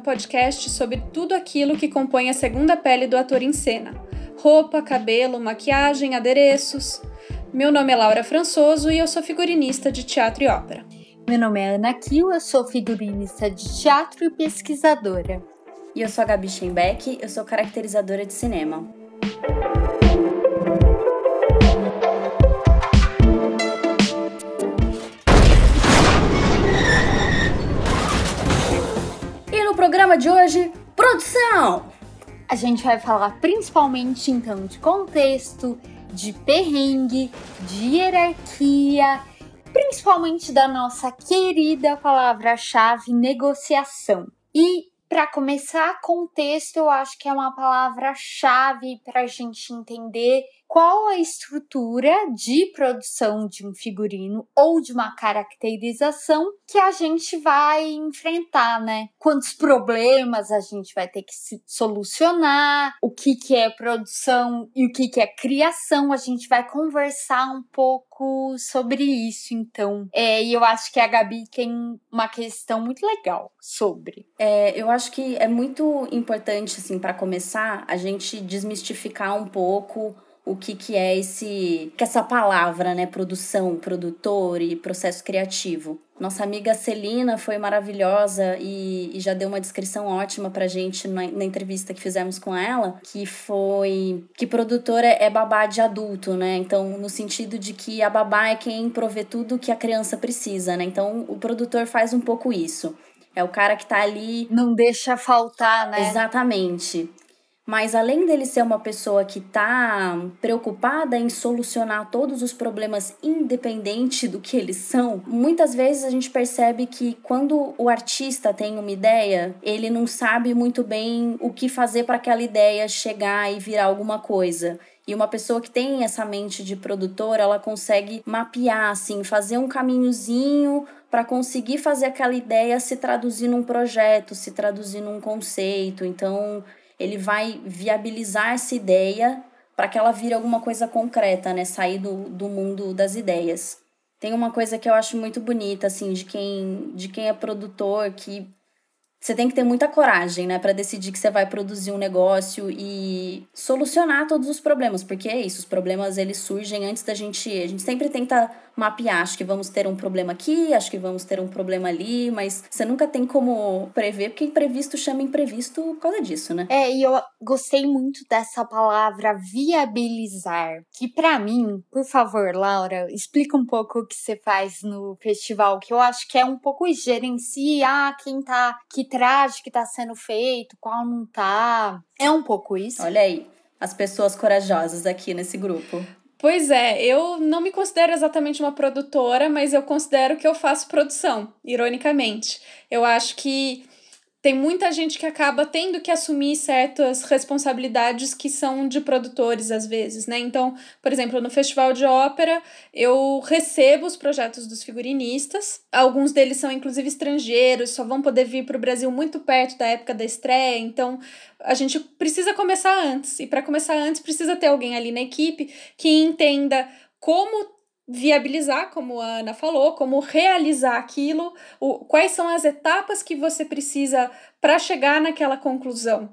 Um podcast sobre tudo aquilo que compõe a segunda pele do ator em cena: roupa, cabelo, maquiagem, adereços. Meu nome é Laura Françoso e eu sou figurinista de teatro e ópera. Meu nome é Ana Kiel, eu sou figurinista de teatro e pesquisadora. E eu sou a Gabi Schenbeck, eu sou caracterizadora de cinema. Programa de hoje, produção! A gente vai falar principalmente então de contexto, de perrengue, de hierarquia, principalmente da nossa querida palavra-chave negociação. E para começar, contexto eu acho que é uma palavra-chave para a gente entender qual a estrutura de produção de um figurino ou de uma caracterização que a gente vai enfrentar, né? Quantos problemas a gente vai ter que solucionar, o que, que é produção e o que, que é criação, a gente vai conversar um pouco sobre isso, então. É, e eu acho que a Gabi tem uma questão muito legal sobre. É, eu acho que é muito importante, assim, para começar, a gente desmistificar um pouco o que, que é esse que essa palavra, né, produção, produtor e processo criativo. Nossa amiga Celina foi maravilhosa e, e já deu uma descrição ótima pra gente na, na, entrevista que fizemos com ela, que foi que produtora é babá de adulto, né? Então, no sentido de que a babá é quem provê tudo que a criança precisa, né? Então, o produtor faz um pouco isso. É o cara que tá ali. Não deixa faltar, né? Exatamente. Mas além dele ser uma pessoa que está preocupada em solucionar todos os problemas independente do que eles são, muitas vezes a gente percebe que quando o artista tem uma ideia, ele não sabe muito bem o que fazer para aquela ideia chegar e virar alguma coisa. E uma pessoa que tem essa mente de produtor, ela consegue mapear, assim, fazer um caminhozinho para conseguir fazer aquela ideia se traduzir num projeto, se traduzir num conceito. Então, ele vai viabilizar essa ideia para que ela vire alguma coisa concreta, né? Sair do, do mundo das ideias. Tem uma coisa que eu acho muito bonita, assim, de quem, de quem é produtor, que você tem que ter muita coragem, né, para decidir que você vai produzir um negócio e solucionar todos os problemas, porque é isso, os problemas eles surgem antes da gente, a gente sempre tenta mapear, acho que vamos ter um problema aqui, acho que vamos ter um problema ali, mas você nunca tem como prever, porque imprevisto chama imprevisto por causa disso, né? É, e eu gostei muito dessa palavra viabilizar, que para mim, por favor, Laura, explica um pouco o que você faz no festival, que eu acho que é um pouco gerenciar quem tá que traje que tá sendo feito, qual não tá. É um pouco isso. Olha aí, as pessoas corajosas aqui nesse grupo. Pois é, eu não me considero exatamente uma produtora, mas eu considero que eu faço produção, ironicamente. Eu acho que tem muita gente que acaba tendo que assumir certas responsabilidades que são de produtores às vezes, né? Então, por exemplo, no Festival de Ópera, eu recebo os projetos dos figurinistas. Alguns deles são inclusive estrangeiros, só vão poder vir para o Brasil muito perto da época da estreia. Então, a gente precisa começar antes. E para começar antes, precisa ter alguém ali na equipe que entenda como viabilizar, como a Ana falou, como realizar aquilo, o, quais são as etapas que você precisa para chegar naquela conclusão.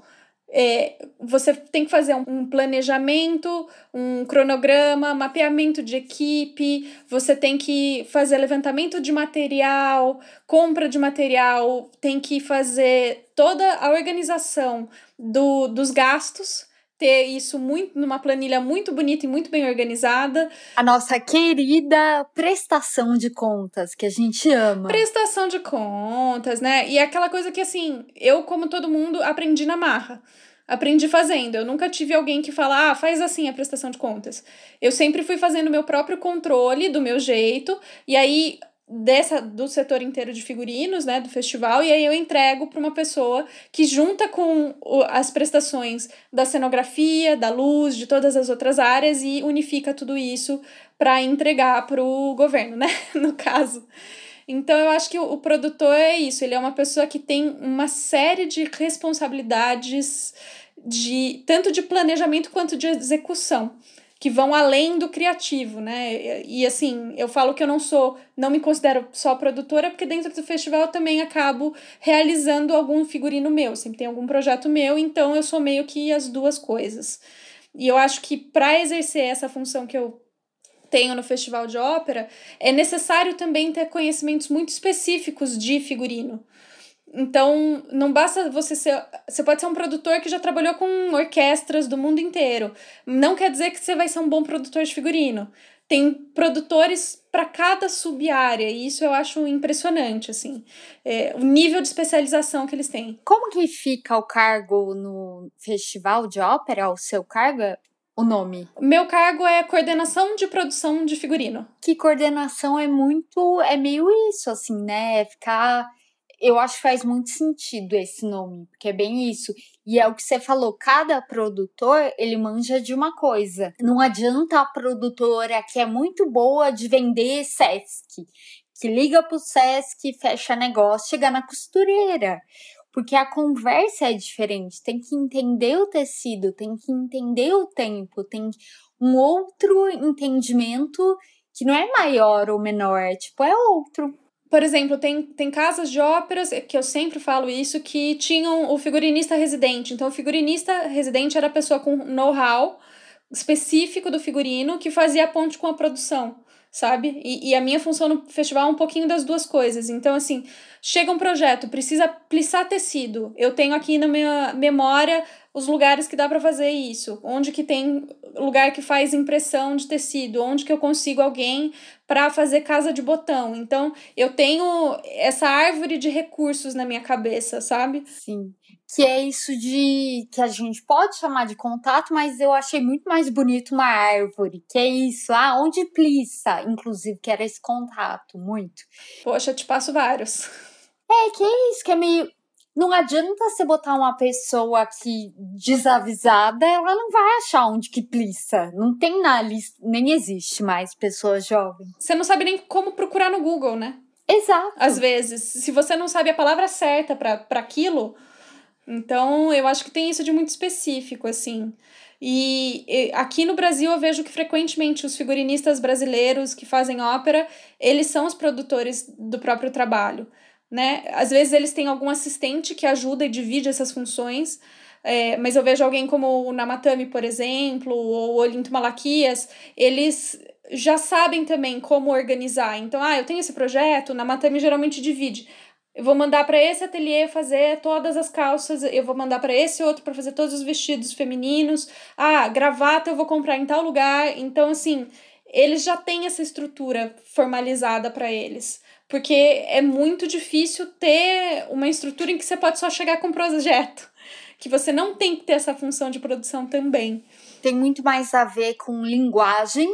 É, você tem que fazer um planejamento, um cronograma, mapeamento de equipe, você tem que fazer levantamento de material, compra de material, tem que fazer toda a organização do, dos gastos ter isso muito numa planilha muito bonita e muito bem organizada. A nossa querida prestação de contas, que a gente ama. Prestação de contas, né? E é aquela coisa que, assim, eu, como todo mundo, aprendi na marra. Aprendi fazendo. Eu nunca tive alguém que fala, ah, faz assim a prestação de contas. Eu sempre fui fazendo meu próprio controle, do meu jeito, e aí dessa do setor inteiro de figurinos, né, do festival, e aí eu entrego para uma pessoa que junta com o, as prestações da cenografia, da luz, de todas as outras áreas e unifica tudo isso para entregar para o governo, né, no caso. Então eu acho que o, o produtor é isso, ele é uma pessoa que tem uma série de responsabilidades de tanto de planejamento quanto de execução. Que vão além do criativo, né? E, assim, eu falo que eu não sou, não me considero só produtora, porque dentro do festival eu também acabo realizando algum figurino meu, sempre tem algum projeto meu, então eu sou meio que as duas coisas. E eu acho que para exercer essa função que eu tenho no festival de ópera, é necessário também ter conhecimentos muito específicos de figurino. Então, não basta você ser. Você pode ser um produtor que já trabalhou com orquestras do mundo inteiro. Não quer dizer que você vai ser um bom produtor de figurino. Tem produtores para cada sub-área, e isso eu acho impressionante, assim. É, o nível de especialização que eles têm. Como que fica o cargo no festival de ópera? O seu cargo? O nome? Meu cargo é coordenação de produção de figurino. Que coordenação é muito. É meio isso, assim, né? É ficar eu acho que faz muito sentido esse nome, porque é bem isso. E é o que você falou, cada produtor, ele manja de uma coisa. Não adianta a produtora que é muito boa de vender Sesc, que liga pro Sesc, fecha negócio, chega na costureira. Porque a conversa é diferente, tem que entender o tecido, tem que entender o tempo, tem um outro entendimento que não é maior ou menor, tipo, é outro por exemplo, tem, tem casas de óperas, que eu sempre falo isso, que tinham o figurinista residente. Então, o figurinista residente era a pessoa com know-how específico do figurino que fazia a ponte com a produção, sabe? E, e a minha função no festival é um pouquinho das duas coisas. Então, assim, chega um projeto, precisa plissar tecido. Eu tenho aqui na minha memória os lugares que dá para fazer isso, onde que tem lugar que faz impressão de tecido, onde que eu consigo alguém para fazer casa de botão. Então, eu tenho essa árvore de recursos na minha cabeça, sabe? Sim. Que é isso de que a gente pode chamar de contato, mas eu achei muito mais bonito uma árvore, que é isso, ah, onde plissa, inclusive, que era esse contato, muito. Poxa, eu te passo vários. É, que é isso, que é meio não adianta você botar uma pessoa que desavisada, ela não vai achar onde que plissa. Não tem na lista, nem existe mais pessoas jovens. Você não sabe nem como procurar no Google, né? Exato. Às vezes, se você não sabe a palavra certa para aquilo, então eu acho que tem isso de muito específico, assim. E, e aqui no Brasil eu vejo que frequentemente os figurinistas brasileiros que fazem ópera, eles são os produtores do próprio trabalho né? Às vezes eles têm algum assistente que ajuda e divide essas funções, é, mas eu vejo alguém como o Namatami, por exemplo, ou o Olinto Malaquias, eles já sabem também como organizar. Então, ah, eu tenho esse projeto, o Namatami geralmente divide. Eu vou mandar para esse ateliê fazer todas as calças, eu vou mandar para esse outro para fazer todos os vestidos femininos. Ah, gravata eu vou comprar em tal lugar. Então, assim, eles já têm essa estrutura formalizada para eles. Porque é muito difícil ter uma estrutura em que você pode só chegar com um projeto. Que você não tem que ter essa função de produção também. Tem muito mais a ver com linguagem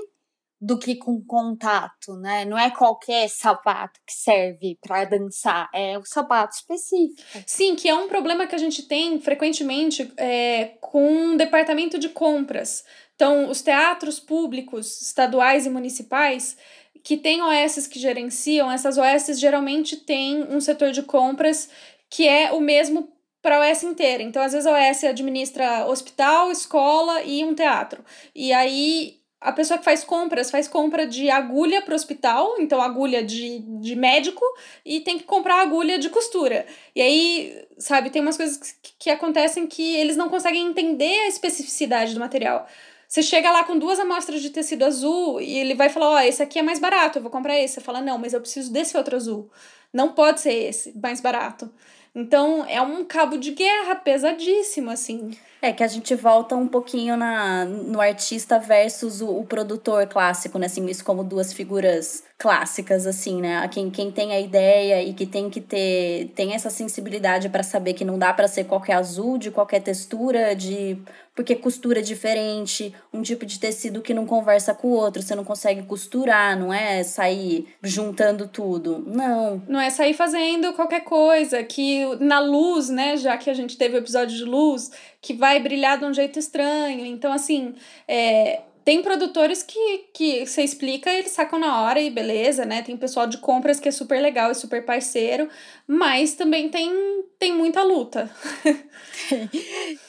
do que com contato, né? Não é qualquer sapato que serve para dançar, é o sapato específico. Sim, que é um problema que a gente tem frequentemente é, com o departamento de compras. Então, os teatros públicos, estaduais e municipais, que tem OS que gerenciam, essas OS geralmente têm um setor de compras que é o mesmo para a OS inteira. Então, às vezes, a OS administra hospital, escola e um teatro. E aí, a pessoa que faz compras faz compra de agulha para o hospital, então agulha de, de médico, e tem que comprar agulha de costura. E aí, sabe, tem umas coisas que, que acontecem que eles não conseguem entender a especificidade do material. Você chega lá com duas amostras de tecido azul e ele vai falar: Ó, oh, esse aqui é mais barato, eu vou comprar esse. Você fala: Não, mas eu preciso desse outro azul. Não pode ser esse, mais barato. Então é um cabo de guerra pesadíssimo, assim. É que a gente volta um pouquinho na, no artista versus o, o produtor clássico, né? Assim, isso como duas figuras clássicas, assim, né? Quem, quem tem a ideia e que tem que ter tem essa sensibilidade para saber que não dá para ser qualquer azul, de qualquer textura, de porque costura é diferente, um tipo de tecido que não conversa com o outro, você não consegue costurar, não é sair juntando tudo. Não. Não é sair fazendo qualquer coisa, que na luz, né, já que a gente teve o episódio de luz, que vai brilhar de um jeito estranho. Então, assim, é, tem produtores que, que você explica eles sacam na hora e beleza, né? Tem pessoal de compras que é super legal e super parceiro, mas também tem, tem muita luta.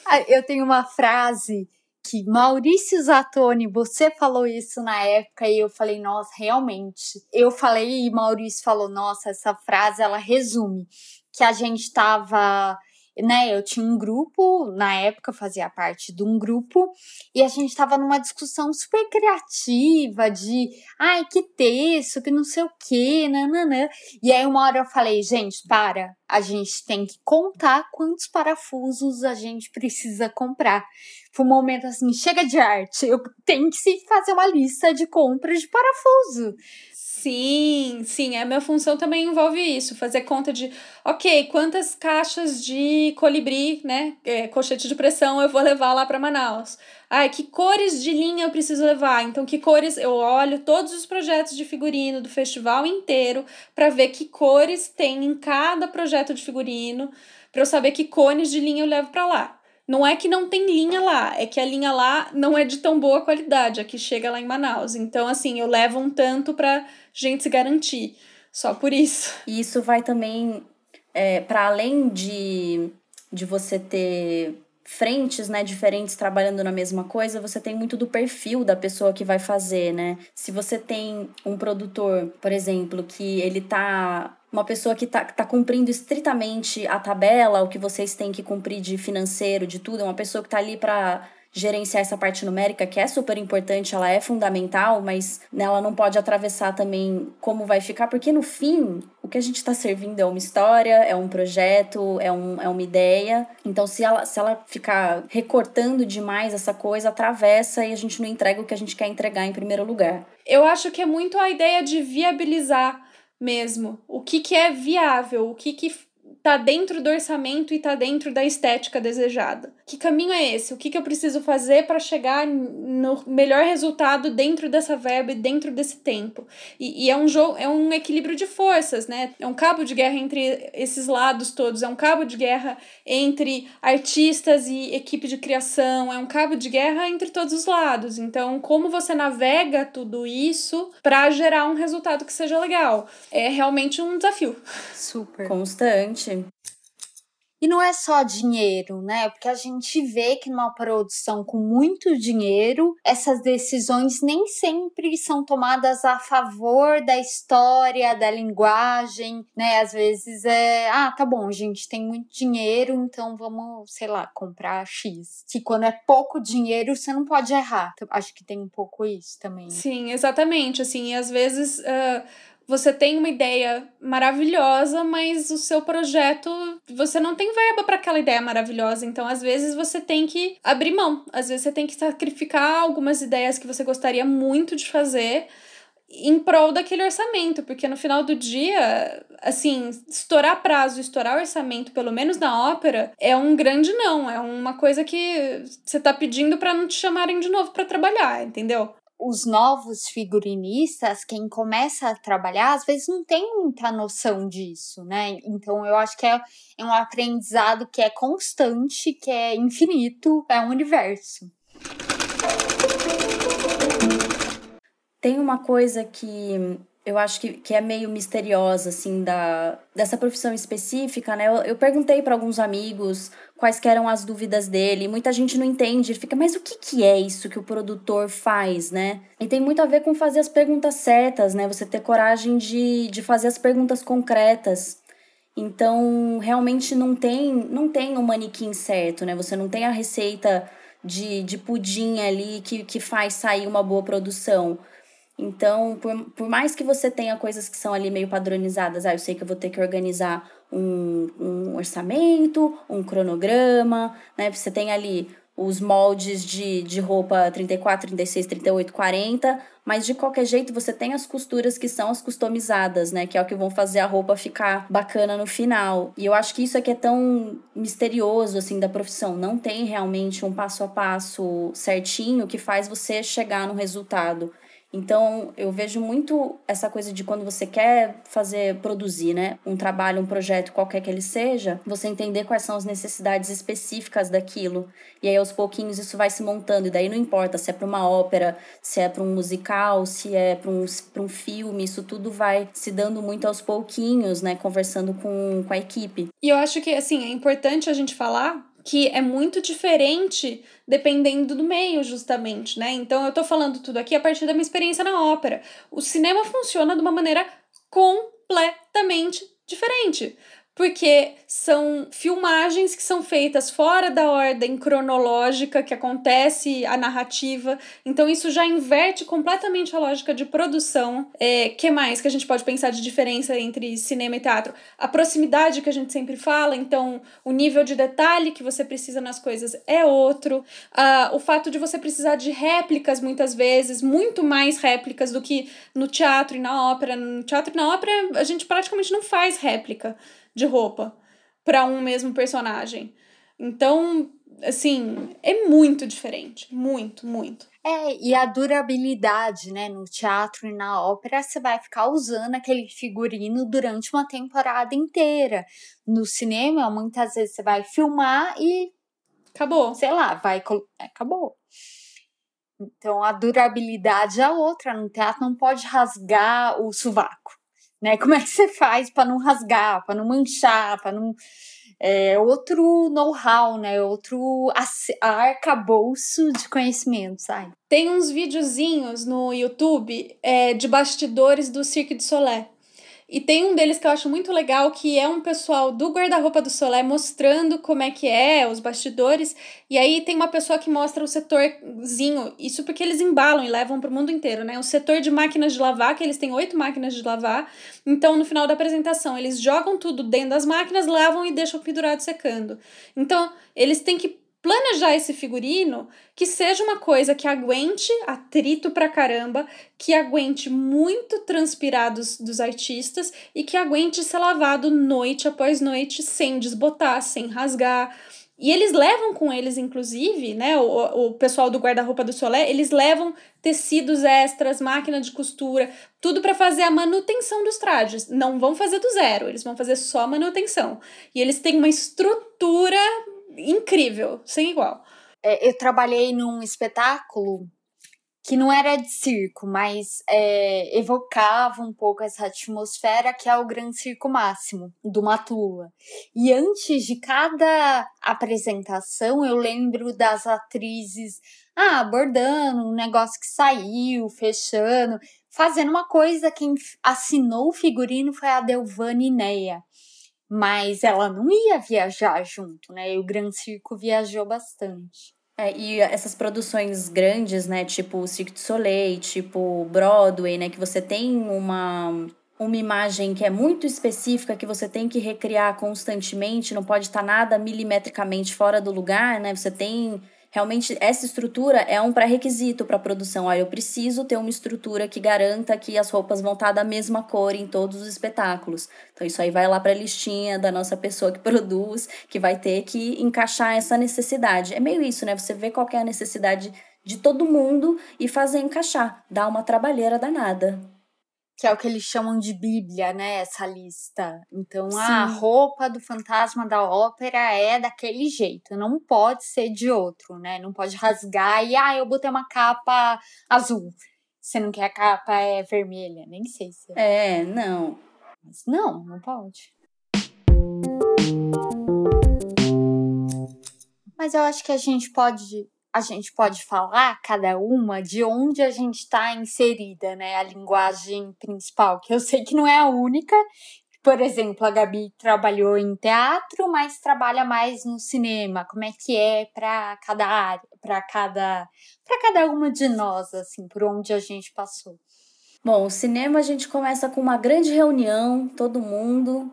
Ah, eu tenho uma frase que Maurício Zatoni, você falou isso na época e eu falei, nossa, realmente. Eu falei e Maurício falou, nossa, essa frase ela resume que a gente tava né, eu tinha um grupo, na época eu fazia parte de um grupo, e a gente estava numa discussão super criativa de, ai, que texto, que não sei o que, nananã. E aí uma hora eu falei, gente, para, a gente tem que contar quantos parafusos a gente precisa comprar. Foi um momento assim, chega de arte, eu tenho que fazer uma lista de compras de parafuso. Sim, sim, a minha função também envolve isso, fazer conta de, ok, quantas caixas de colibri, né, é, colchete de pressão eu vou levar lá para Manaus. Ai, que cores de linha eu preciso levar? Então, que cores eu olho todos os projetos de figurino do festival inteiro para ver que cores tem em cada projeto de figurino, para eu saber que cones de linha eu levo para lá. Não é que não tem linha lá, é que a linha lá não é de tão boa qualidade, a que chega lá em Manaus. Então, assim, eu levo um tanto para gente se garantir. Só por isso. E isso vai também, é, para além de, de você ter frentes, né, diferentes trabalhando na mesma coisa, você tem muito do perfil da pessoa que vai fazer, né? Se você tem um produtor, por exemplo, que ele tá uma pessoa que está tá cumprindo estritamente a tabela, o que vocês têm que cumprir de financeiro, de tudo, é uma pessoa que está ali para gerenciar essa parte numérica, que é super importante, ela é fundamental, mas ela não pode atravessar também como vai ficar, porque no fim, o que a gente está servindo é uma história, é um projeto, é, um, é uma ideia. Então, se ela, se ela ficar recortando demais essa coisa, atravessa e a gente não entrega o que a gente quer entregar em primeiro lugar. Eu acho que é muito a ideia de viabilizar mesmo. O que, que é viável, o que, que tá dentro do orçamento e tá dentro da estética desejada. Que caminho é esse? O que, que eu preciso fazer para chegar no melhor resultado dentro dessa verba e dentro desse tempo? E, e, é um jogo, é um equilíbrio de forças, né? É um cabo de guerra entre esses lados todos, é um cabo de guerra entre artistas e equipe de criação, é um cabo de guerra entre todos os lados. Então, como você navega tudo isso para gerar um resultado que seja legal? É realmente um desafio. Super. Constante. E não é só dinheiro, né? Porque a gente vê que numa produção com muito dinheiro, essas decisões nem sempre são tomadas a favor da história, da linguagem, né? Às vezes é, ah, tá bom, a gente tem muito dinheiro, então vamos, sei lá, comprar X. Que quando é pouco dinheiro, você não pode errar. Acho que tem um pouco isso também. Sim, exatamente. Assim, e às vezes. Uh você tem uma ideia maravilhosa, mas o seu projeto, você não tem verba para aquela ideia maravilhosa. Então, às vezes, você tem que abrir mão. Às vezes, você tem que sacrificar algumas ideias que você gostaria muito de fazer em prol daquele orçamento, porque no final do dia, assim, estourar prazo, estourar orçamento, pelo menos na ópera, é um grande não, é uma coisa que você tá pedindo para não te chamarem de novo para trabalhar, entendeu? Os novos figurinistas, quem começa a trabalhar, às vezes não tem muita noção disso, né? Então eu acho que é, é um aprendizado que é constante, que é infinito, é um universo. Tem uma coisa que eu acho que, que é meio misteriosa, assim, da, dessa profissão específica, né? Eu, eu perguntei para alguns amigos quais eram as dúvidas dele. Muita gente não entende, fica, mas o que, que é isso que o produtor faz, né? E tem muito a ver com fazer as perguntas certas, né? Você ter coragem de, de fazer as perguntas concretas. Então, realmente não tem, não tem um manequim certo, né? Você não tem a receita de, de pudim ali que, que faz sair uma boa produção. Então, por, por mais que você tenha coisas que são ali meio padronizadas, ah, eu sei que eu vou ter que organizar um, um orçamento, um cronograma, né? Você tem ali os moldes de, de roupa 34, 36, 38, 40, mas de qualquer jeito você tem as costuras que são as customizadas, né? Que é o que vão fazer a roupa ficar bacana no final. E eu acho que isso aqui é tão misterioso, assim, da profissão. Não tem realmente um passo a passo certinho que faz você chegar no resultado. Então, eu vejo muito essa coisa de quando você quer fazer, produzir, né, um trabalho, um projeto, qualquer que ele seja, você entender quais são as necessidades específicas daquilo. E aí, aos pouquinhos, isso vai se montando. E daí não importa se é para uma ópera, se é para um musical, se é para um, um filme, isso tudo vai se dando muito aos pouquinhos, né, conversando com, com a equipe. E eu acho que, assim, é importante a gente falar que é muito diferente dependendo do meio, justamente, né? Então eu tô falando tudo aqui a partir da minha experiência na ópera. O cinema funciona de uma maneira completamente diferente porque são filmagens que são feitas fora da ordem cronológica que acontece a narrativa. Então isso já inverte completamente a lógica de produção. É, que mais que a gente pode pensar de diferença entre cinema e teatro? A proximidade que a gente sempre fala, então o nível de detalhe que você precisa nas coisas é outro. Uh, o fato de você precisar de réplicas muitas vezes, muito mais réplicas do que no teatro e na ópera. No teatro e na ópera a gente praticamente não faz réplica de roupa para um mesmo personagem. Então, assim, é muito diferente. Muito, muito. É, e a durabilidade, né? No teatro e na ópera, você vai ficar usando aquele figurino durante uma temporada inteira. No cinema, muitas vezes você vai filmar e. Acabou. Sei lá, vai. É, acabou. Então a durabilidade é outra. No teatro não pode rasgar o sovaco né? Como é que você faz para não rasgar, para não manchar, para não é outro know-how, né? Outro arcabouço de conhecimento, sabe? Tem uns videozinhos no YouTube é, de bastidores do Cirque du Soleil. E tem um deles que eu acho muito legal, que é um pessoal do guarda-roupa do Solé mostrando como é que é, os bastidores. E aí tem uma pessoa que mostra o setorzinho, isso porque eles embalam e levam para o mundo inteiro, né? O setor de máquinas de lavar, que eles têm oito máquinas de lavar. Então, no final da apresentação, eles jogam tudo dentro das máquinas, lavam e deixam pendurado secando. Então, eles têm que planejar esse figurino que seja uma coisa que aguente atrito pra caramba, que aguente muito transpirar dos, dos artistas e que aguente ser lavado noite após noite sem desbotar, sem rasgar. E eles levam com eles, inclusive, né? O, o pessoal do guarda-roupa do Solé, eles levam tecidos extras, máquina de costura, tudo para fazer a manutenção dos trajes. Não vão fazer do zero, eles vão fazer só manutenção. E eles têm uma estrutura incrível, sem igual. É, eu trabalhei num espetáculo que não era de circo, mas é, evocava um pouco essa atmosfera que é o Gran Circo Máximo, do Matula. E antes de cada apresentação, eu lembro das atrizes ah, abordando um negócio que saiu, fechando, fazendo uma coisa. Quem assinou o figurino foi a Delvani Neia mas ela não ia viajar junto, né? E o Gran Circo viajou bastante. É, e essas produções grandes, né, tipo o Cirque du Soleil, tipo Broadway, né, que você tem uma uma imagem que é muito específica, que você tem que recriar constantemente, não pode estar nada milimetricamente fora do lugar, né? Você tem realmente essa estrutura é um pré-requisito para a produção. Olha, eu preciso ter uma estrutura que garanta que as roupas vão estar da mesma cor em todos os espetáculos. Então isso aí vai lá para a listinha da nossa pessoa que produz, que vai ter que encaixar essa necessidade. É meio isso, né? Você vê qual é a necessidade de todo mundo e fazer encaixar. Dá uma trabalheira danada que é o que eles chamam de Bíblia, né? Essa lista. Então, Sim. a roupa do fantasma da ópera é daquele jeito, não pode ser de outro, né? Não pode rasgar e, ah, eu botei uma capa azul. Você não quer a capa é vermelha, nem sei se. É, é não. Mas não, não pode. Mas eu acho que a gente pode a gente pode falar cada uma de onde a gente está inserida, né? A linguagem principal, que eu sei que não é a única. Por exemplo, a Gabi trabalhou em teatro, mas trabalha mais no cinema. Como é que é para cada área, para cada, para cada uma de nós, assim, por onde a gente passou? Bom, o cinema a gente começa com uma grande reunião, todo mundo,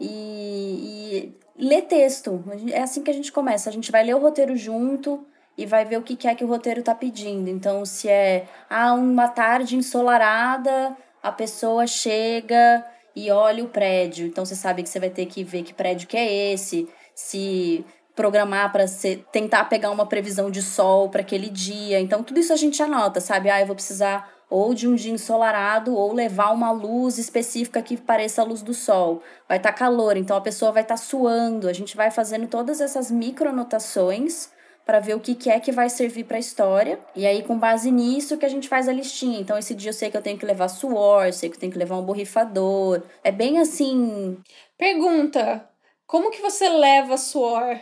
e, e lê texto. É assim que a gente começa. A gente vai ler o roteiro junto, e vai ver o que é que o roteiro está pedindo. Então, se é ah, uma tarde ensolarada, a pessoa chega e olha o prédio. Então, você sabe que você vai ter que ver que prédio que é esse, se programar para tentar pegar uma previsão de sol para aquele dia. Então, tudo isso a gente anota, sabe? Ah, eu vou precisar ou de um dia ensolarado ou levar uma luz específica que pareça a luz do sol. Vai estar tá calor, então a pessoa vai estar tá suando. A gente vai fazendo todas essas micronotações para ver o que, que é que vai servir para a história. E aí, com base nisso, que a gente faz a listinha. Então, esse dia eu sei que eu tenho que levar suor, sei que eu tenho que levar um borrifador. É bem assim. Pergunta: como que você leva suor?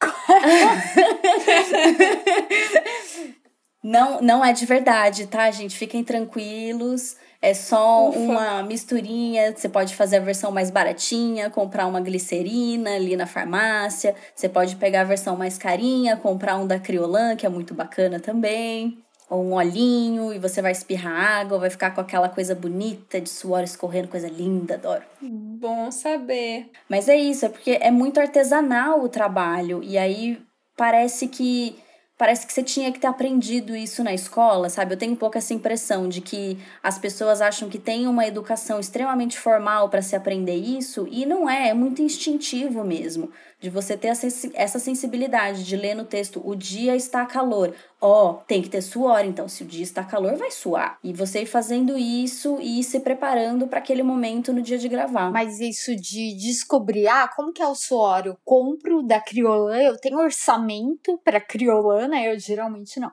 não, não é de verdade, tá, gente? Fiquem tranquilos. É só Ufa. uma misturinha. Você pode fazer a versão mais baratinha, comprar uma glicerina ali na farmácia. Você pode pegar a versão mais carinha, comprar um da Criolan, que é muito bacana também. Ou um olhinho, e você vai espirrar água, vai ficar com aquela coisa bonita de suor escorrendo, coisa linda, adoro. Bom saber. Mas é isso, é porque é muito artesanal o trabalho. E aí parece que parece que você tinha que ter aprendido isso na escola, sabe? Eu tenho um pouco essa impressão de que as pessoas acham que tem uma educação extremamente formal para se aprender isso e não é, é muito instintivo mesmo de você ter essa sensibilidade de ler no texto o dia está calor. Ó, tem que ter suor, então se o dia está calor, vai suar. E você ir fazendo isso e ir se preparando para aquele momento no dia de gravar. Mas isso de descobrir, ah, como que é o suor? Eu compro da Criolan, eu tenho orçamento para Criolan, né? Eu geralmente não.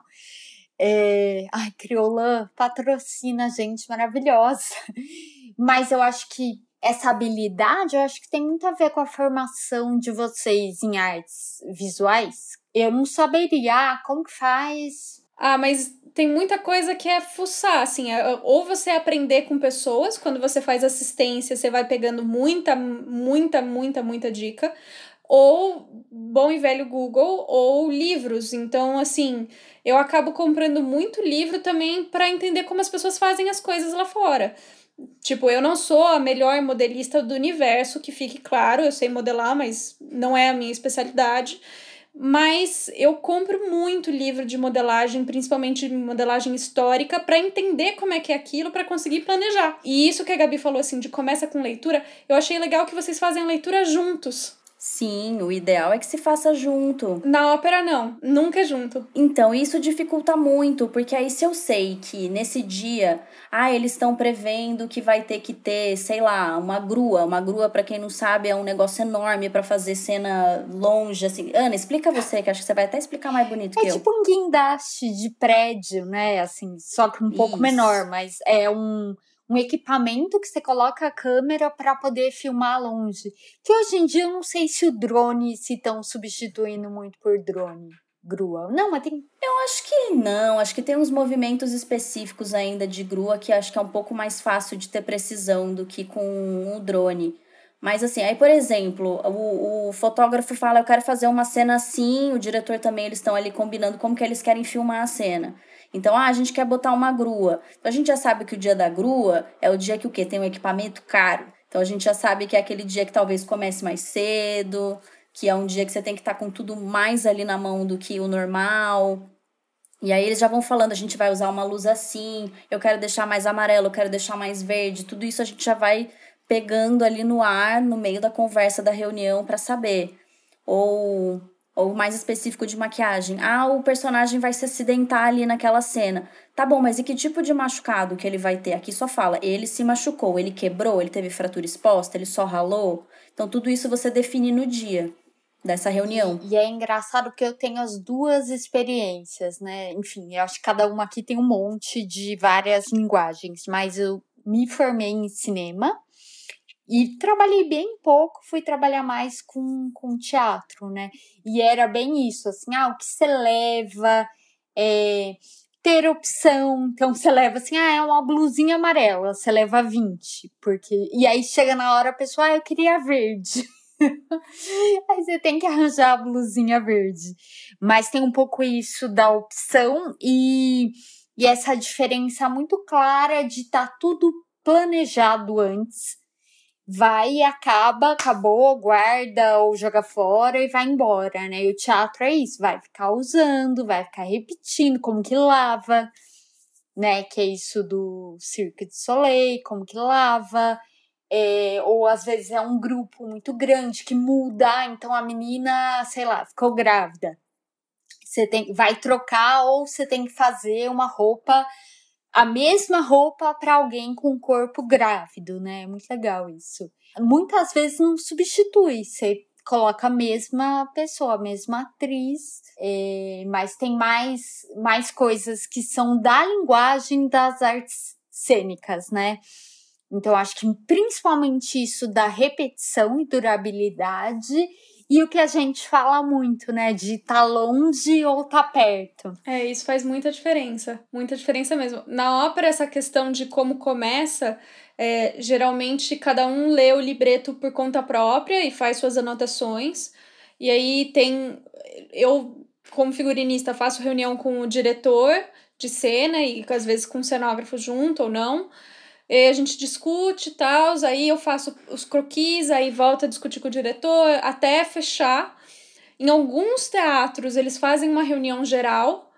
É... Ai, Criolan patrocina gente maravilhosa. Mas eu acho que essa habilidade, eu acho que tem muito a ver com a formação de vocês em artes visuais. Eu não saberia ah, como que faz. Ah, mas tem muita coisa que é fuçar, assim, é, ou você aprender com pessoas, quando você faz assistência, você vai pegando muita, muita, muita, muita dica, ou bom e velho Google, ou livros. Então, assim, eu acabo comprando muito livro também para entender como as pessoas fazem as coisas lá fora. Tipo, eu não sou a melhor modelista do universo, que fique claro, eu sei modelar, mas não é a minha especialidade. Mas eu compro muito livro de modelagem, principalmente modelagem histórica, para entender como é que é aquilo, para conseguir planejar. E isso que a Gabi falou assim, de começa com leitura, eu achei legal que vocês fazem a leitura juntos. Sim, o ideal é que se faça junto. Na ópera, não. Nunca junto. Então, isso dificulta muito, porque aí se eu sei que nesse dia, ah, eles estão prevendo que vai ter que ter, sei lá, uma grua. Uma grua, para quem não sabe, é um negócio enorme para fazer cena longe, assim. Ana, explica você, que acho que você vai até explicar mais bonito é que eu. É tipo um guindaste de prédio, né? Assim, só que um pouco isso. menor, mas é um um equipamento que você coloca a câmera para poder filmar longe. Que hoje em dia eu não sei se o drone se estão substituindo muito por drone. Grua. Não, mas tem. Eu acho que não. Acho que tem uns movimentos específicos ainda de grua que acho que é um pouco mais fácil de ter precisão do que com o drone. Mas assim, aí, por exemplo, o, o fotógrafo fala, eu quero fazer uma cena assim, o diretor também, eles estão ali combinando como que eles querem filmar a cena. Então, ah, a gente quer botar uma grua. Então, a gente já sabe que o dia da grua é o dia que o quê? Tem um equipamento caro. Então, a gente já sabe que é aquele dia que talvez comece mais cedo, que é um dia que você tem que estar tá com tudo mais ali na mão do que o normal. E aí eles já vão falando, a gente vai usar uma luz assim, eu quero deixar mais amarelo, eu quero deixar mais verde, tudo isso a gente já vai pegando ali no ar, no meio da conversa da reunião para saber. Ou ou mais específico de maquiagem. Ah, o personagem vai se acidentar ali naquela cena. Tá bom, mas e que tipo de machucado que ele vai ter? Aqui só fala, ele se machucou, ele quebrou, ele teve fratura exposta, ele só ralou. Então tudo isso você define no dia dessa reunião. E, e é engraçado porque eu tenho as duas experiências, né? Enfim, eu acho que cada uma aqui tem um monte de várias linguagens, mas eu me formei em cinema e trabalhei bem pouco, fui trabalhar mais com, com teatro, né? E era bem isso, assim, ah, o que você leva, é, ter opção. Então você leva assim, ah, é uma blusinha amarela, você leva 20, porque. E aí chega na hora a pessoa, ah, eu queria verde. aí você tem que arranjar a blusinha verde. Mas tem um pouco isso da opção e, e essa diferença muito clara de estar tá tudo planejado antes vai e acaba, acabou, guarda ou joga fora e vai embora, né? E o teatro é isso, vai ficar usando, vai ficar repetindo como que lava, né? Que é isso do Cirque du Soleil, como que lava. É, ou às vezes é um grupo muito grande que muda, então a menina, sei lá, ficou grávida. Você tem, vai trocar ou você tem que fazer uma roupa a mesma roupa para alguém com corpo grávido, né? É muito legal isso. Muitas vezes não substitui, você coloca a mesma pessoa, a mesma atriz, é, mas tem mais, mais coisas que são da linguagem das artes cênicas, né? Então, acho que principalmente isso da repetição e durabilidade E o que a gente fala muito, né? De tá longe ou tá perto. É, isso faz muita diferença. Muita diferença mesmo. Na ópera, essa questão de como começa, é, geralmente cada um lê o libreto por conta própria e faz suas anotações. E aí tem. Eu, como figurinista, faço reunião com o diretor de cena e às vezes com o cenógrafo junto ou não. E a gente discute e tal, aí eu faço os croquis, aí volta a discutir com o diretor, até fechar. Em alguns teatros, eles fazem uma reunião geral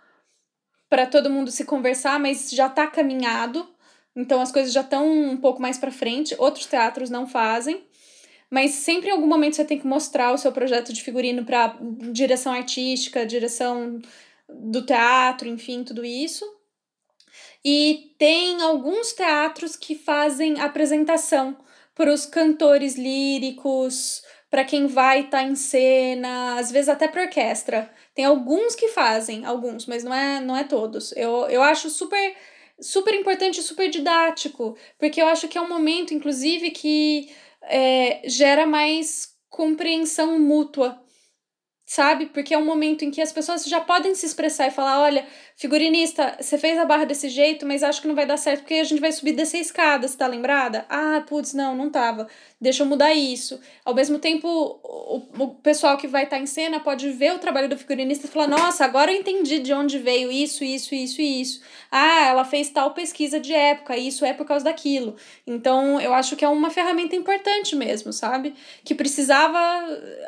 para todo mundo se conversar, mas já está caminhado, então as coisas já estão um pouco mais para frente. Outros teatros não fazem, mas sempre em algum momento você tem que mostrar o seu projeto de figurino para direção artística, direção do teatro, enfim, tudo isso. E tem alguns teatros que fazem apresentação para os cantores líricos, para quem vai estar tá em cena, às vezes até para orquestra. Tem alguns que fazem, alguns, mas não é, não é todos. Eu, eu acho super super importante e super didático, porque eu acho que é um momento, inclusive, que é, gera mais compreensão mútua sabe? Porque é um momento em que as pessoas já podem se expressar e falar: olha, figurinista, você fez a barra desse jeito, mas acho que não vai dar certo porque a gente vai subir dessa escada, você tá lembrada? Ah, putz, não, não tava. Deixa eu mudar isso. Ao mesmo tempo, o, o pessoal que vai estar tá em cena pode ver o trabalho do figurinista e falar: nossa, agora eu entendi de onde veio isso, isso, isso e isso. Ah, ela fez tal pesquisa de época, isso é por causa daquilo. Então, eu acho que é uma ferramenta importante mesmo, sabe? Que precisava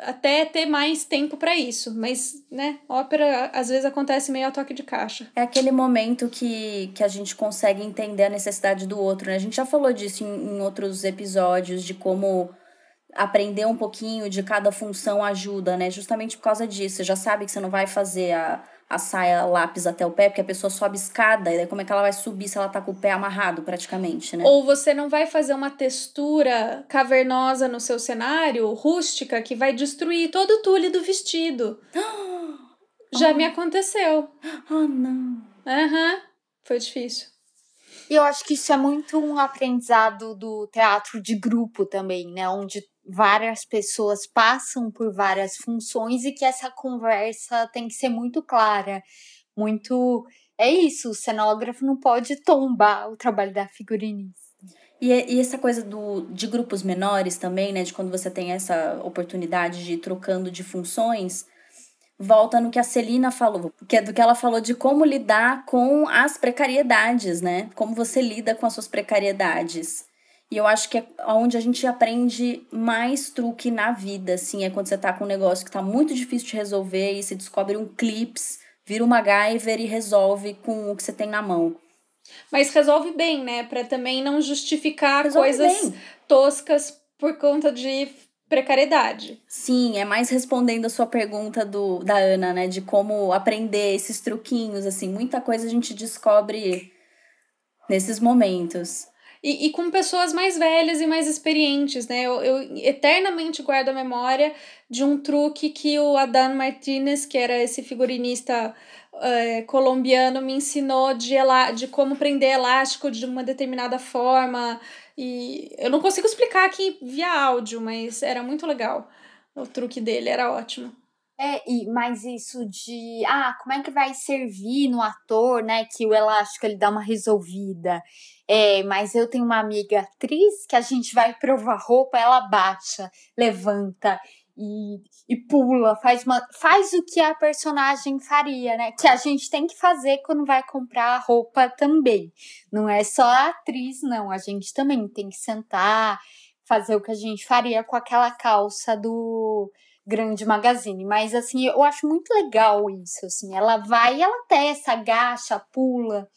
até ter mais tempo para isso, mas, né, ópera às vezes acontece meio a toque de caixa. É aquele momento que, que a gente consegue entender a necessidade do outro, né? A gente já falou disso em, em outros episódios, de como aprender um pouquinho de cada função ajuda, né? Justamente por causa disso. Você já sabe que você não vai fazer a a saia lápis até o pé, porque a pessoa sobe escada, e daí como é que ela vai subir se ela tá com o pé amarrado praticamente, né? Ou você não vai fazer uma textura cavernosa no seu cenário, rústica, que vai destruir todo o tule do vestido. Já oh. me aconteceu. Oh, não. Aham, uhum. foi difícil. E eu acho que isso é muito um aprendizado do teatro de grupo também, né? Onde várias pessoas passam por várias funções e que essa conversa tem que ser muito clara, muito. É isso, o cenógrafo não pode tombar o trabalho da figurinista. E, e essa coisa do, de grupos menores também, né? De quando você tem essa oportunidade de ir trocando de funções, volta no que a Celina falou, que é do que ela falou de como lidar com as precariedades, né? Como você lida com as suas precariedades. E eu acho que é onde a gente aprende mais truque na vida, assim, é quando você tá com um negócio que tá muito difícil de resolver e você descobre um clips, vira uma MacGyver e resolve com o que você tem na mão. Mas resolve bem, né? Para também não justificar resolve coisas bem. toscas por conta de precariedade. Sim, é mais respondendo a sua pergunta do, da Ana, né? De como aprender esses truquinhos, assim. Muita coisa a gente descobre nesses momentos. E, e com pessoas mais velhas e mais experientes, né? Eu, eu eternamente guardo a memória de um truque que o Adan Martinez, que era esse figurinista uh, colombiano, me ensinou de, de como prender elástico de uma determinada forma. E eu não consigo explicar aqui via áudio, mas era muito legal. O truque dele era ótimo. É, e, mas isso de, ah, como é que vai servir no ator, né, que o elástico ele dá uma resolvida. É, mas eu tenho uma amiga atriz que a gente vai provar roupa, ela baixa, levanta e, e pula, faz, uma, faz o que a personagem faria, né? Que a gente tem que fazer quando vai comprar roupa também. Não é só a atriz, não. A gente também tem que sentar, fazer o que a gente faria com aquela calça do grande magazine, mas assim, eu acho muito legal isso, assim, ela vai, ela testa, agacha, pula.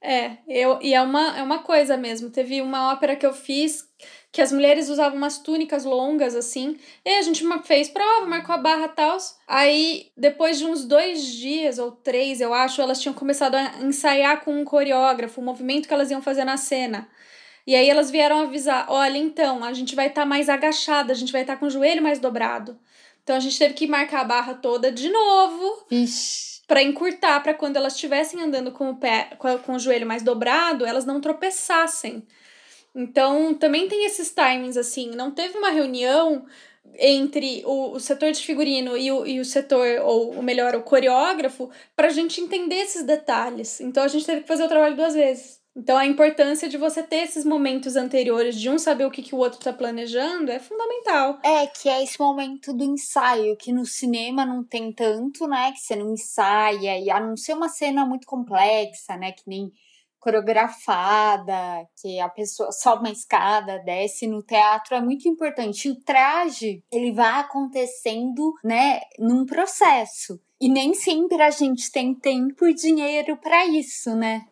É, eu, e é uma, é uma coisa mesmo. Teve uma ópera que eu fiz que as mulheres usavam umas túnicas longas, assim. E a gente fez prova, marcou a barra e tal. Aí, depois de uns dois dias ou três, eu acho, elas tinham começado a ensaiar com um coreógrafo, o movimento que elas iam fazer na cena. E aí elas vieram avisar: olha, então, a gente vai estar tá mais agachada, a gente vai estar tá com o joelho mais dobrado. Então a gente teve que marcar a barra toda de novo. Para encurtar, para quando elas estivessem andando com o pé, com, o joelho mais dobrado, elas não tropeçassem. Então também tem esses timings assim. Não teve uma reunião entre o, o setor de figurino e o, e o setor, ou, o melhor, o coreógrafo, para a gente entender esses detalhes. Então a gente teve que fazer o trabalho duas vezes. Então a importância de você ter esses momentos anteriores, de um saber o que, que o outro está planejando, é fundamental. É, que é esse momento do ensaio, que no cinema não tem tanto, né? Que você não ensaia, e a não ser uma cena muito complexa, né? Que nem coreografada, que a pessoa sobe uma escada, desce no teatro, é muito importante. O traje, ele vai acontecendo, né, num processo. E nem sempre a gente tem tempo e dinheiro para isso, né?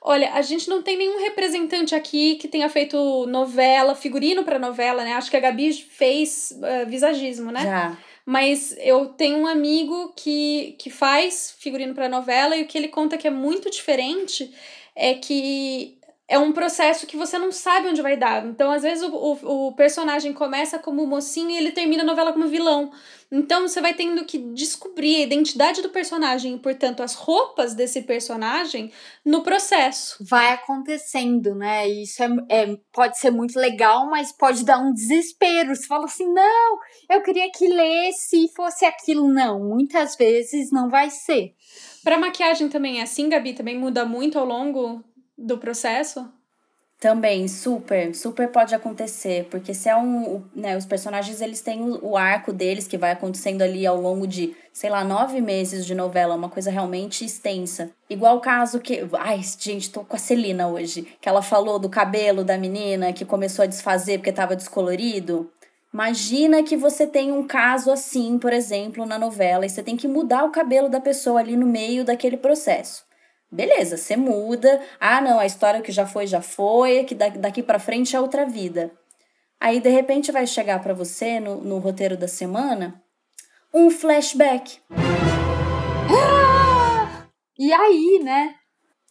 Olha, a gente não tem nenhum representante aqui que tenha feito novela, figurino para novela, né? Acho que a Gabi fez uh, visagismo, né? Já. Mas eu tenho um amigo que, que faz figurino para novela e o que ele conta que é muito diferente é que é um processo que você não sabe onde vai dar. Então, às vezes, o, o, o, personagem começa como mocinho e ele termina a novela como vilão. Então, você vai tendo que descobrir a identidade do personagem e, portanto, as roupas desse personagem no processo. Vai acontecendo, né? Isso é, é, pode ser muito legal, mas pode dar um desespero. Você fala assim: não, eu queria que lesse e fosse aquilo. Não, muitas vezes não vai ser. Para maquiagem também é assim, Gabi? Também muda muito ao longo do processo? Também, super, super pode acontecer, porque se é um, né, os personagens eles têm o, arco deles que vai acontecendo ali ao longo de, sei lá, nove meses de novela, uma coisa realmente extensa. Igual o caso que, ai, gente, tô com a Celina hoje, que ela falou do cabelo da menina que começou a desfazer porque tava descolorido. Imagina que você tem um caso assim, por exemplo, na novela, e você tem que mudar o cabelo da pessoa ali no meio daquele processo. Beleza, você muda. Ah, não, a história que já foi, já foi, que daqui para frente é outra vida. Aí, de repente, vai chegar para você no, no roteiro da semana um flashback. Ah! E aí, né?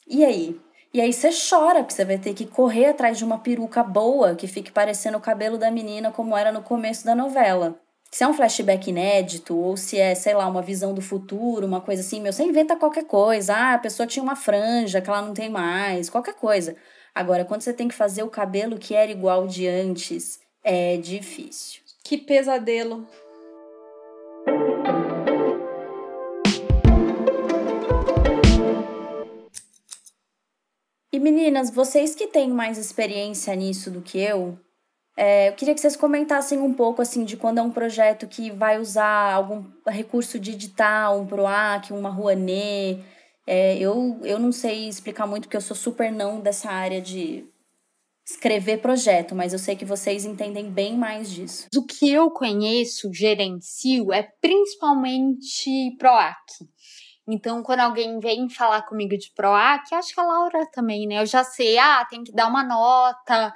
E aí? E aí você chora, porque você vai ter que correr atrás de uma peruca boa que fique parecendo o cabelo da menina como era no começo da novela se é um flashback inédito ou se é, sei lá, uma visão do futuro, uma coisa assim, meu, você inventa qualquer coisa. Ah, a pessoa tinha uma franja que ela não tem mais, qualquer coisa. Agora, quando você tem que fazer o cabelo que era igual de antes, é difícil. Que pesadelo. E meninas, vocês que têm mais experiência nisso do que eu, é, eu queria que vocês comentassem um pouco assim de quando é um projeto que vai usar algum recurso digital, um PROAC, uma Rouanet. É, eu, eu não sei explicar muito porque eu sou super não dessa área de escrever projeto, mas eu sei que vocês entendem bem mais disso. O que eu conheço, gerencio, é principalmente PROAC. Então, quando alguém vem falar comigo de PROAC, acho que a Laura também, né? Eu já sei, ah, tem que dar uma nota,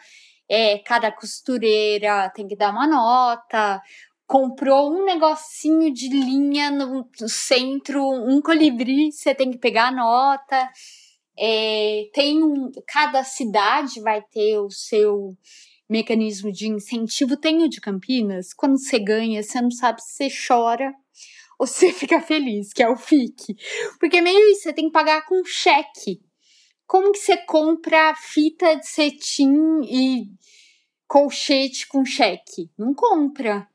é, cada costureira tem que dar uma nota, comprou um negocinho de linha no, centro, um colibri, você tem que pegar a nota. É, tem um, cada cidade vai ter o seu mecanismo de incentivo. Tem o de Campinas, quando você ganha, você não sabe se você chora ou se você fica feliz, que é o FIC. Porque meio isso, você tem que pagar com cheque. Como que você compra fita de cetim e colchete com cheque? Não compra.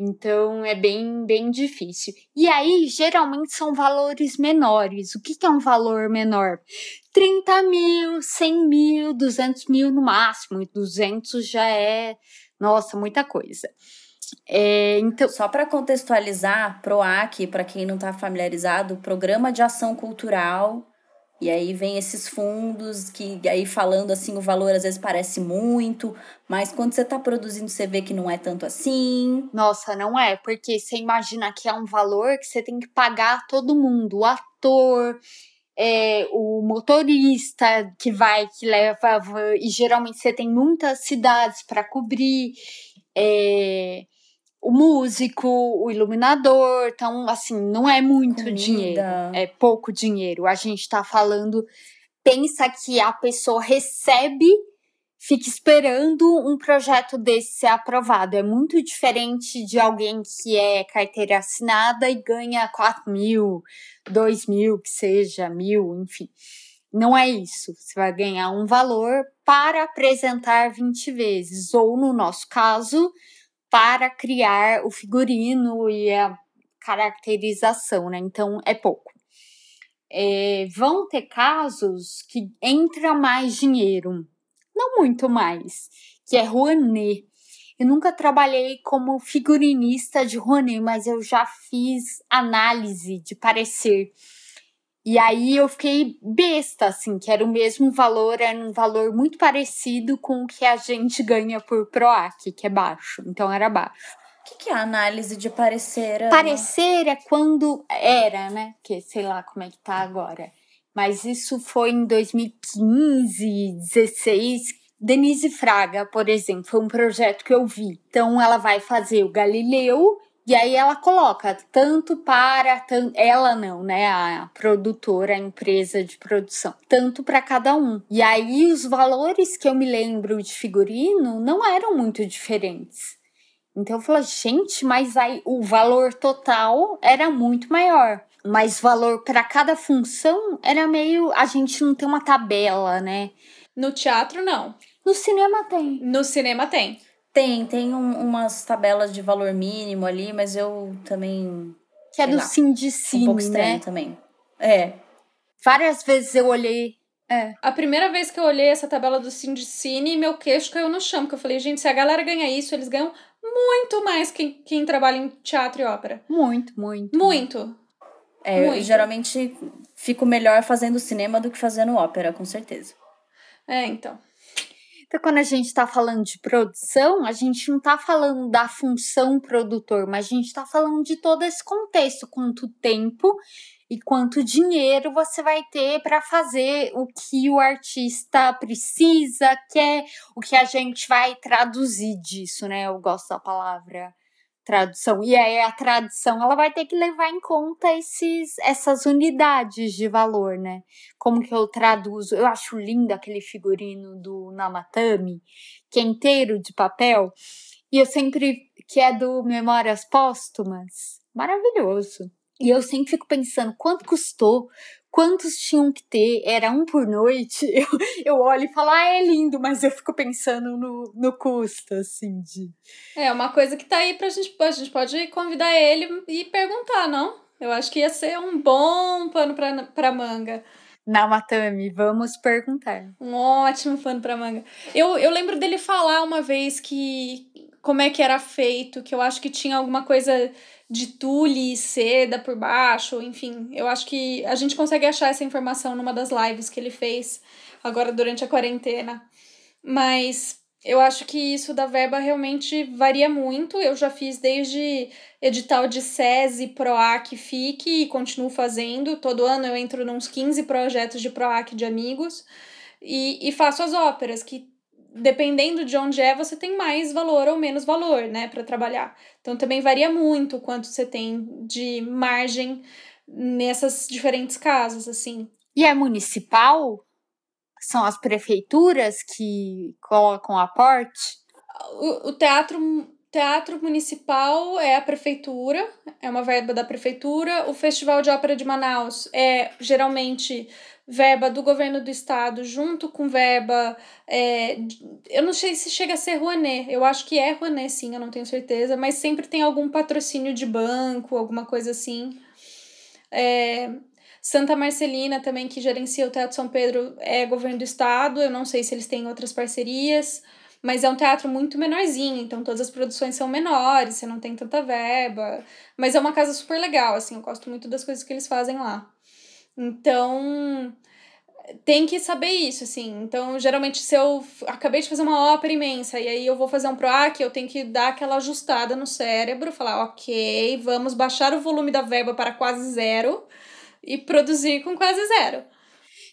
Então é bem, bem difícil. E aí, geralmente são valores menores. O que, que é um valor menor? 30 mil, 100 mil, 200 mil no máximo. E 200 já é, nossa, muita coisa. É, então, só para contextualizar, PROAC, para quem não está familiarizado, Programa de Ação Cultural e aí vem esses fundos que aí falando assim o valor às vezes parece muito, mas quando você está produzindo você vê que não é tanto assim. Nossa, não é, porque você imagina que é um valor que você tem que pagar todo mundo, o ator, é, o motorista que vai, que leva, e geralmente você tem muitas cidades para cobrir. É, o músico, o iluminador. Então, assim, não é muito Comida. dinheiro, é pouco dinheiro. A gente tá falando, pensa que a pessoa recebe, fica esperando um projeto desse ser aprovado. É muito diferente de alguém que é carteira assinada e ganha 4 mil, 2 mil, que seja, mil, enfim. Não é isso. Você vai ganhar um valor para apresentar 20 vezes. Ou, no nosso caso, para criar o figurino e a caracterização, né? Então é pouco. É, vão ter casos que entra mais dinheiro, não muito mais, que é Rouanet. Eu nunca trabalhei como figurinista de Rouanet, mas eu já fiz análise de parecer. E aí eu fiquei besta, assim, que era o mesmo valor, era um valor muito parecido com o que a gente ganha por PROAC, que é baixo. Então era baixo. O que, que é a análise de parecer? Ana? Parecer é quando era, né? Que sei lá como é que tá agora. Mas isso foi em 2015, 16. Denise Fraga, por exemplo, foi um projeto que eu vi. Então ela vai fazer o Galileu e aí ela coloca tanto para ela não, né, a produtora, a empresa de produção, tanto para cada um. E aí os valores que eu me lembro de figurino não eram muito diferentes. Então eu falo, gente, mas aí o valor total era muito maior. Mas valor para cada função era meio. A gente não tem uma tabela, né? No teatro, não. No cinema tem. No cinema tem. Tem, tem um, umas tabelas de valor mínimo ali, mas eu também. Que é do Sindicine, um pouco estranho né? também. É. Várias vezes eu olhei. É. A primeira vez que eu olhei essa tabela do Sindicine, meu queixo caiu no chão, porque eu falei, gente, se a galera ganha isso, eles ganham muito mais que quem trabalha em teatro e ópera. Muito, muito. Muito. É, muito. eu geralmente fico melhor fazendo cinema do que fazendo ópera, com certeza. É, então. Então, quando a gente está falando de produção, a gente não está falando da função produtor, mas a gente está falando de todo esse contexto, quanto tempo e quanto dinheiro você vai ter para fazer o que o artista precisa, quer, o que a gente vai traduzir disso, né? Eu gosto da palavra tradução. E aí a tradução ela vai ter que levar em conta esses, essas unidades de valor, né? Como que eu traduzo? Eu acho lindo aquele figurino do Namatami, que é inteiro de papel. E eu sempre, que é do Memórias Póstumas, maravilhoso. E eu sempre fico pensando quanto custou, quantos tinham que ter, era um por noite. Eu, eu olho e falo, ah, é lindo, mas eu fico pensando no, no custo, assim, de. É, uma coisa que tá aí pra gente. A gente pode convidar ele e perguntar, não? Eu acho que ia ser um bom pano pra, pra manga. Na Matami, vamos perguntar. Um ótimo pano pra manga. Eu, eu lembro dele falar uma vez que. Como é que era feito, que eu acho que tinha alguma coisa de tule e seda por baixo, enfim. Eu acho que a gente consegue achar essa informação numa das lives que ele fez agora durante a quarentena. Mas eu acho que isso da verba realmente varia muito. Eu já fiz desde edital de SESI, PROAC, FIC e continuo fazendo. Todo ano eu entro nos 15 projetos de PROAC de amigos e, e faço as óperas, que dependendo de onde é, você tem mais valor ou menos valor, né, para trabalhar. Então também varia muito quanto você tem de margem nessas diferentes casas, assim. E é municipal? São as prefeituras que colocam aporte? O, o teatro Teatro Municipal é a prefeitura, é uma verba da prefeitura. O Festival de Ópera de Manaus é geralmente verba do governo do estado junto com verba. É, eu não sei se chega a ser Rouanet, eu acho que é Rouanet sim, eu não tenho certeza, mas sempre tem algum patrocínio de banco, alguma coisa assim. É, Santa Marcelina também, que gerencia o Teatro São Pedro, é governo do estado, eu não sei se eles têm outras parcerias. Mas é um teatro muito menorzinho, então todas as produções são menores, você não tem tanta verba. Mas é uma casa super legal, assim, eu gosto muito das coisas que eles fazem lá. Então, tem que saber isso, assim. Então, geralmente, se eu acabei de fazer uma ópera imensa e aí eu vou fazer um PROAC, eu tenho que dar aquela ajustada no cérebro, falar, ok, vamos baixar o volume da verba para quase zero e produzir com quase zero.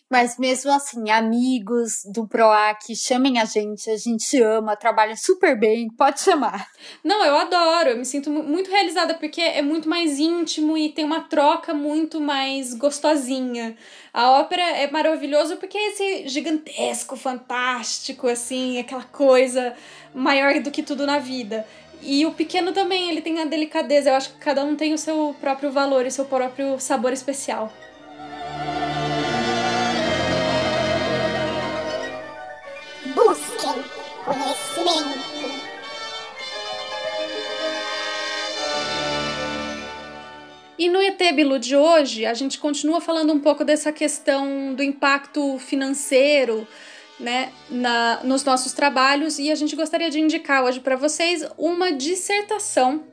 Mas mesmo assim, amigos do PROAC, chamem a gente, a gente ama, trabalha super bem, pode chamar. Não, eu adoro, eu me sinto muito realizada porque é muito mais íntimo e tem uma troca muito mais gostosinha. A ópera é maravilhosa porque é esse gigantesco, fantástico, assim, aquela coisa maior do que tudo na vida. E o pequeno também, ele tem a delicadeza, eu acho que cada um tem o seu próprio valor e seu próprio sabor especial. busquem conhecimento. E no ET Bilu de hoje, a gente continua falando um pouco dessa questão do impacto financeiro né, na, nos nossos trabalhos e a gente gostaria de indicar hoje para vocês uma dissertação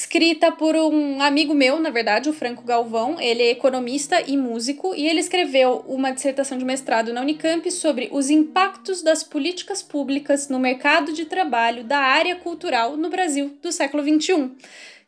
escrita por um amigo meu, na verdade, o Franco Galvão. Ele é economista e músico e ele escreveu uma dissertação de mestrado na Unicamp sobre os impactos das políticas públicas no mercado de trabalho da área cultural no Brasil do século XXI.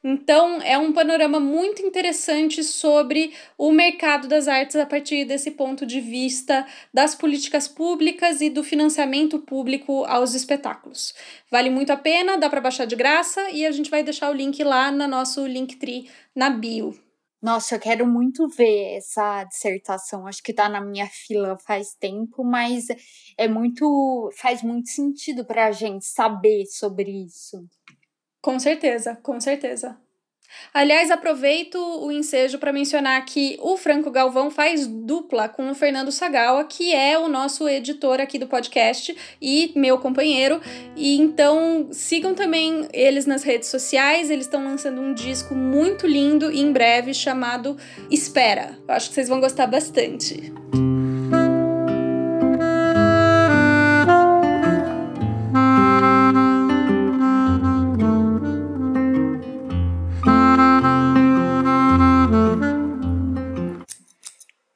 Então, é um panorama muito interessante sobre o mercado das artes a partir desse ponto de vista das políticas públicas e do financiamento público aos espetáculos. Vale muito a pena, dá para baixar de graça e a gente vai deixar o link lá no nosso Linktree na bio. Nossa, eu quero muito ver essa dissertação. Acho que tá na minha fila faz tempo, mas é muito faz muito sentido para a gente saber sobre isso. Com certeza, com certeza. Aliás, aproveito o ensejo para mencionar que o Franco Galvão faz dupla com o Fernando Sagawa, que é o nosso editor aqui do podcast e meu companheiro. E então sigam também eles nas redes sociais. Eles estão lançando um disco muito lindo e em breve chamado Espera. Eu acho que vocês vão gostar bastante.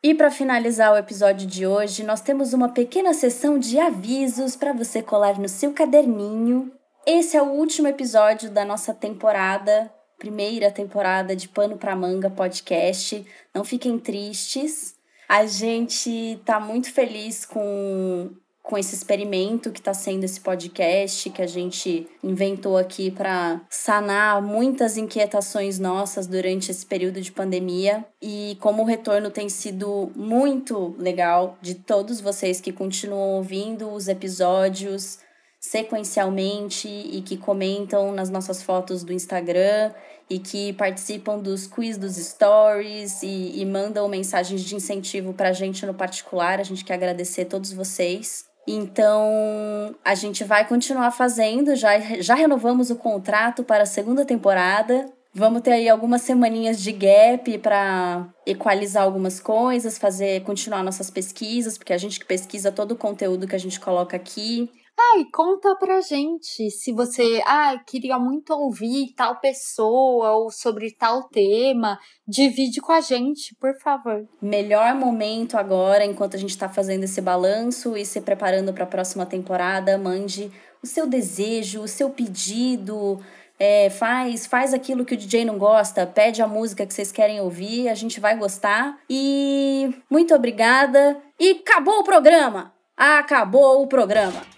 E para finalizar o episódio de hoje, nós temos uma pequena sessão de avisos para você colar no seu caderninho. Esse é o último episódio da nossa temporada, primeira temporada de Pano para Manga podcast. Não fiquem tristes. A gente tá muito feliz com com esse experimento que está sendo esse podcast que a gente inventou aqui para sanar muitas inquietações nossas durante esse período de pandemia. E como o retorno tem sido muito legal de todos vocês que continuam ouvindo os episódios sequencialmente e que comentam nas nossas fotos do Instagram e que participam dos quiz dos stories e, e mandam mensagens de incentivo para a gente no particular. A gente quer agradecer todos vocês. Então, a gente vai continuar fazendo, já, já renovamos o contrato para a segunda temporada. Vamos ter aí algumas semaninhas de gap para equalizar algumas coisas, fazer continuar nossas pesquisas, porque a gente pesquisa todo o conteúdo que a gente coloca aqui. Ai, conta pra gente se você, ah, queria muito ouvir tal pessoa ou sobre tal tema, divide com a gente, por favor. Melhor momento agora, enquanto a gente tá fazendo esse balanço e se preparando para a próxima temporada, mande o seu desejo, o seu pedido, é, faz, faz aquilo que o DJ não gosta, pede a música que vocês querem ouvir, a gente vai gostar. E muito obrigada. E acabou o programa! Acabou o programa!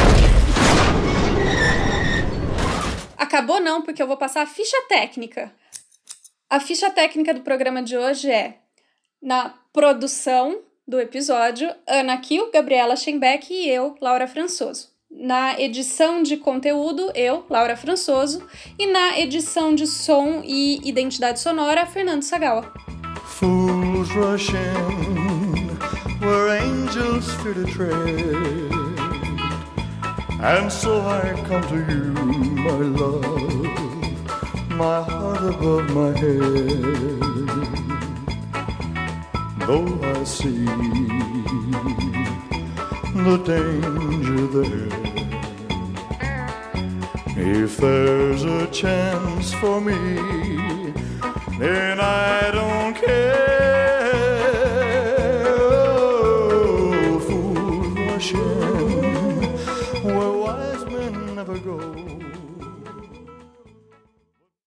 Acabou não, porque eu vou passar a ficha técnica. A ficha técnica do programa de hoje é na produção do episódio, Ana Kiel, Gabriela Schenbeck e eu, Laura Françoso. Na edição de conteúdo, eu, Laura Françoso. E na edição de som e identidade sonora, Fernando Sagawa. Fools rush in, where angels fear to tread. And so I come to you, my love, my heart above my head. Though I see the danger there, if there's a chance for me, then I don't care. Oh, fool,